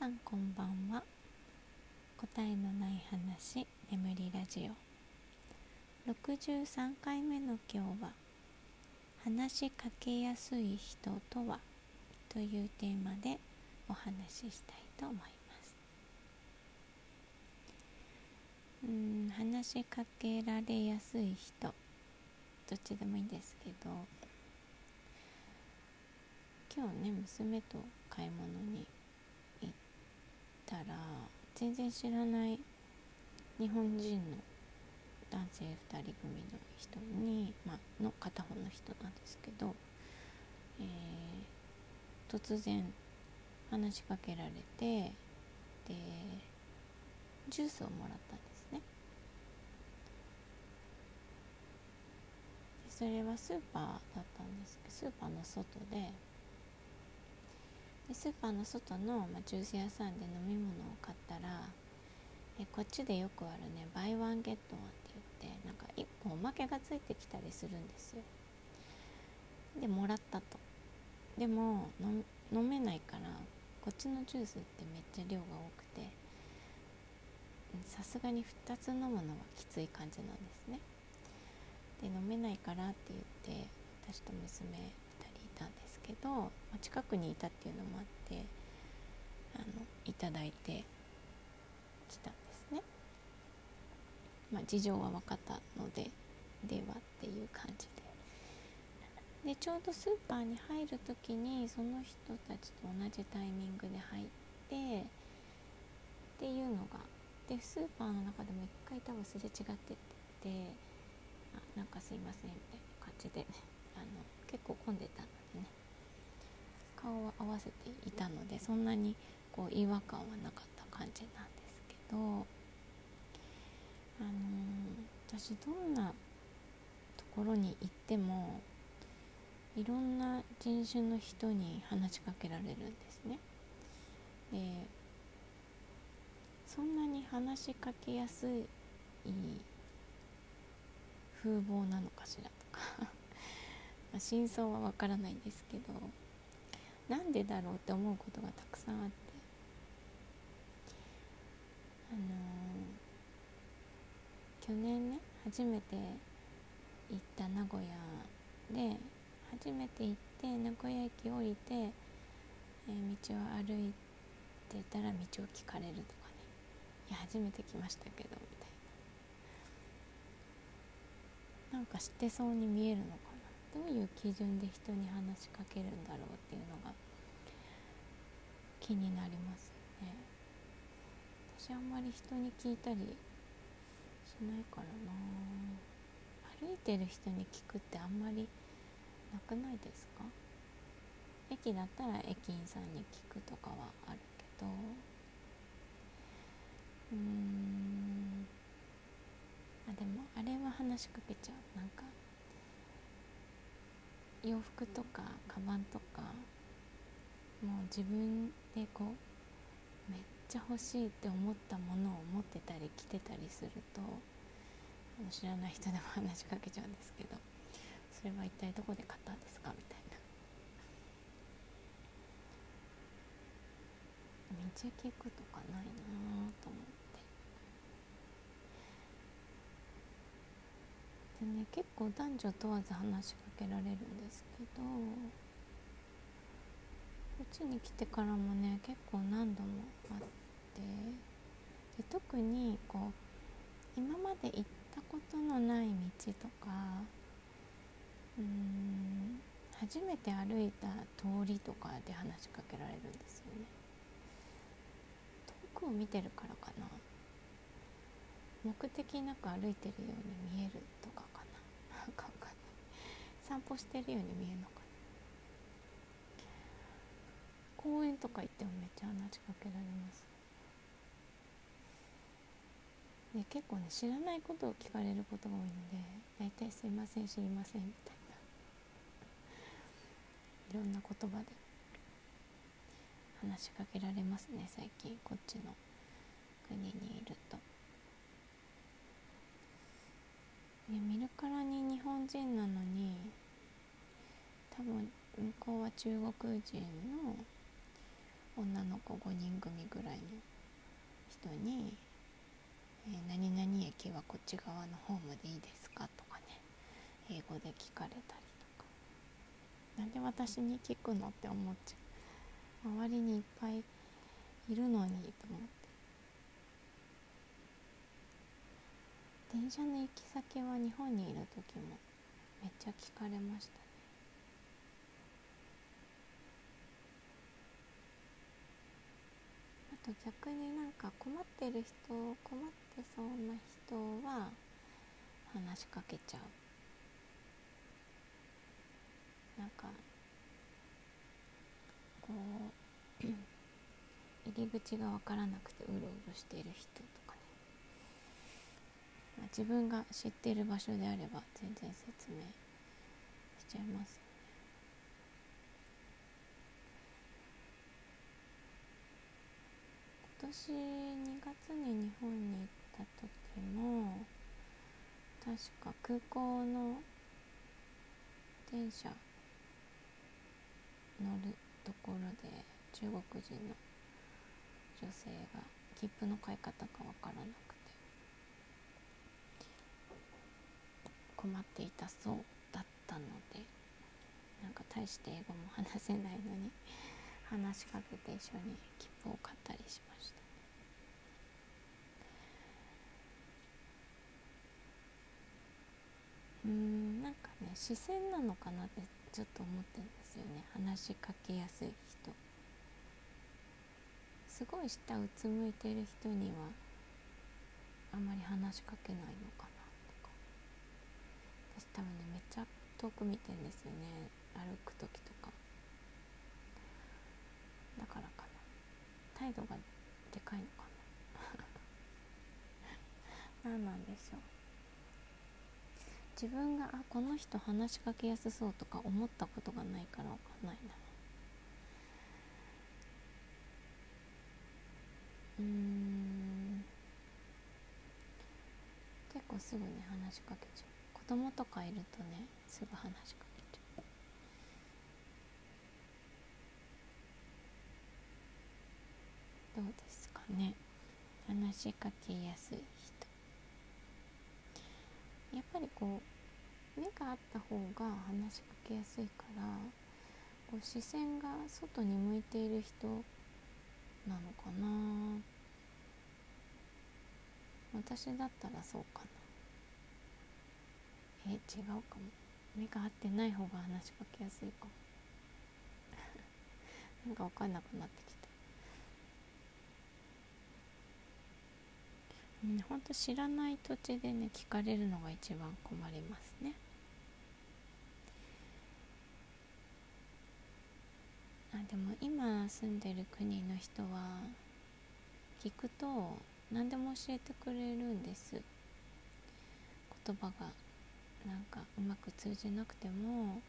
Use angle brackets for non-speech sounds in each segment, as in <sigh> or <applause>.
さんこんばんは。答えのない話眠りラジオ。63回目の今日は話しかけやすい人とはというテーマでお話ししたいと思います。うん話しかけられやすい人どっちでもいいんですけど今日ね娘と買い物にたら全然知らない日本人の男性2人組の人に、まあの片方の人なんですけど、えー、突然話しかけられてでジュースをもらったんですね。でそれはスーパーだったんですけどスーパーの外ででスーパーの外の、まあ、ジュース屋さんで飲み物を買ったらえこっちでよくあるねバイワンゲットワンって言ってなんか1個おまけがついてきたりするんですよ。でもらったと。でも飲めないからこっちのジュースってめっちゃ量が多くてさすがに2つ飲むのはきつい感じなんですね。で飲めないからって言って私と娘2人いたんです。けど、まあ、近くにいたっていうのもあってあのいただいてきたんですね。まあ、事情は分かったのでではっていう感じで。でちょうどスーパーに入る時にその人たちと同じタイミングで入ってっていうのがでスーパーの中でも一回多分すれ違っててあなんかすいませんみたいな感じで、ね、あの結構混んでたのでね顔を合わせていたのでそんなにこう違和感はなかった感じなんですけど、あのー、私どんなところに行ってもいろんな人種の人に話しかけられるんですね。でそんなに話しかけやすい風貌なのかしらとか、<laughs> 真相はわからないんですけどなんでだろうって思うことがたくさんあって。あのー、去年ね初めて行った名古屋で初めて行って名古屋駅降りて、えー、道を歩いてたら道を聞かれるとかね。いや初めて来ましたけどみたいな。なんか知ってそうに見えるのかどういう基準で人に話しかけるんだろうっていうのが気になりますよね。私あんまり人に聞いたりしないからな。歩いてる人に聞くってあんまりなくないですか？駅だったら駅員さんに聞くとかはあるけど。うん。あでもあれは話しかけちゃう。なんか洋服とかカバンとかもう自分でこうめっちゃ欲しいって思ったものを持ってたり着てたりすると知らない人でも話しかけちゃうんですけどそれは一体どこで買ったんですかみたいなめっちゃ聞くとかないなと思って。でね結構男女問わず話しかけられるんですけどこっちに来てからもね結構何度もあってで特にこう今まで行ったことのない道とかうん初めて歩いた通りとかで話しかけられるんですよね。遠くを見てるからかな。目的なく歩いてるように見えるとか。かななんかわかんない散歩してるように見えるのかな？公園とか行ってもめっちゃ話しかけられます。で結構ね知らないことを聞かれることが多いので大体すいません知りませんみたいな。<laughs> いろんな言葉で話しかけられますね最近。こっちの国にいると。ね、見るからに日本人なのに多分向こうは中国人の女の子5人組ぐらいの人に「えー、何々駅はこっち側のホームでいいですか?」とかね英語で聞かれたりとかなんで私に聞くのって思っちゃう周りにいっぱいいるのにと思って電車の行き先は日本にいる時もめっちゃ聞かれましたあと逆になんか困ってる人困ってそうな人は話しかけちゃう。なんかこう <clears throat> 入り口が分からなくてうろうろしてる人と、まあ、自分が知っている場所であれば全然説明しちゃいます。今年2月に日本に行った時も確か空港の電車乗るところで中国人の女性が切符の買い方が分からなくて困っていたそうだったのでなんか大して英語も話せないのに話しかけて一緒に切符を買ったりしました。うんなんかね視線なのかなってちょっと思ってるんですよね。話しかけやすい人。すごい下うつむいてる人にはあんまり話しかけないのかな。多分ねめっちゃ遠く見てんですよね。歩く時とか。だからかな。態度がでかいのかな。<laughs> 何なんでしょう。自分があこの人話しかけやすそうとか思ったことがないから分かんないな。うん。結構すぐに話しかけちゃう。供とかいるとねすぐ話しかけちゃう。どうですかね。話しかけやすい人。やっぱりこう目があった方が話しかけやすいからこう視線が外に向いている人なのかな。私だったらそうかな。違うかも。目が合ってない方が話しかけやすいかも。<laughs> なんか分かんなくなってきた。うん、本当知らない土地でね聞かれるのが一番困りますね。あでも今住んでる国の人は聞くと何でも教えてくれるんです。言葉が。なんかうまく通じなくても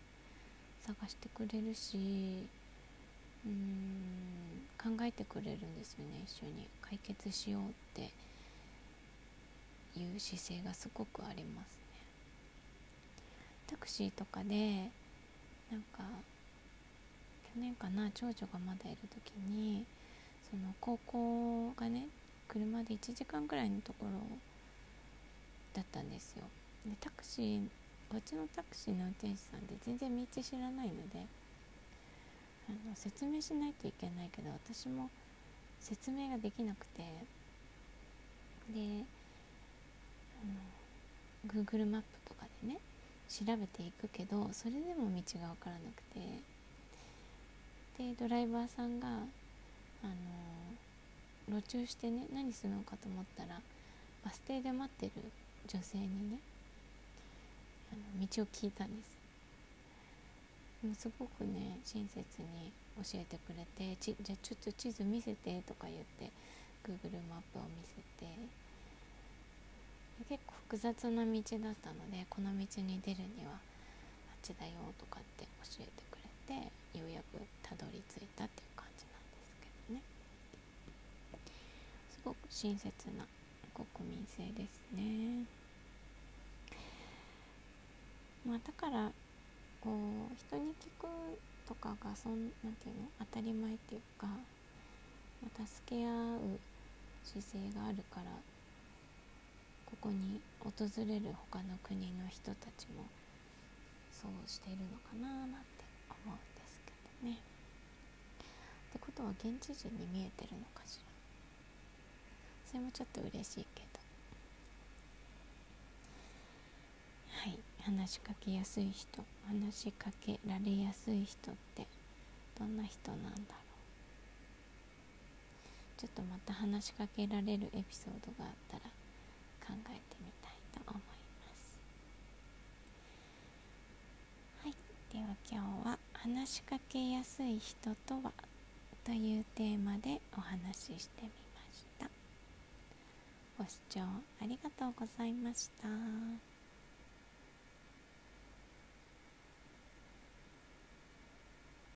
探してくれるしうん考えてくれるんですよね。一緒に。解決しようっていう姿勢がすごくありますね。タクシーとかでなんか去年かな長女がまだいる時にその高校がね車で1時間くらいのところだったんですよ。でタクシーこっちのタクシーの運転手さんで全然道知らないのであの説明しないといけないけど私も説明ができなくてであの Google マップとかでね調べていくけどそれでも道が分からなくてでドライバーさんがあの路中してね何するのかと思ったらバス停で待ってる女性にね道を聞いたんです。もすごくね親切に教えてくれてちじゃあちょっと地図見せてとか言って Google マップを見せて。結構複雑な道だったのでこの道に出るにはあっちだよとかって教えてくれてようやくたどり着いたっていう感じなんですけどね。すごく親切な国民性ですね。まあだからこう人に聞くとかがそんなんていうの当たり前っていうかまあ、助け合う姿勢があるからここに訪れる他の国の人たちもそうしているのかななんて思うんですけどね。ってことは現地人に見えてるのかしらそれもちょっと嬉しいけどはい話しかけやすい人話しかけられやすい人ってどんな人なんだろう。ちょっとまた話しかけられるエピソードがあったら考えてみたいと思います。はい。では今日は話しかけやすい人とはというテーマでお話ししてみました。ご視聴ありがとうございました。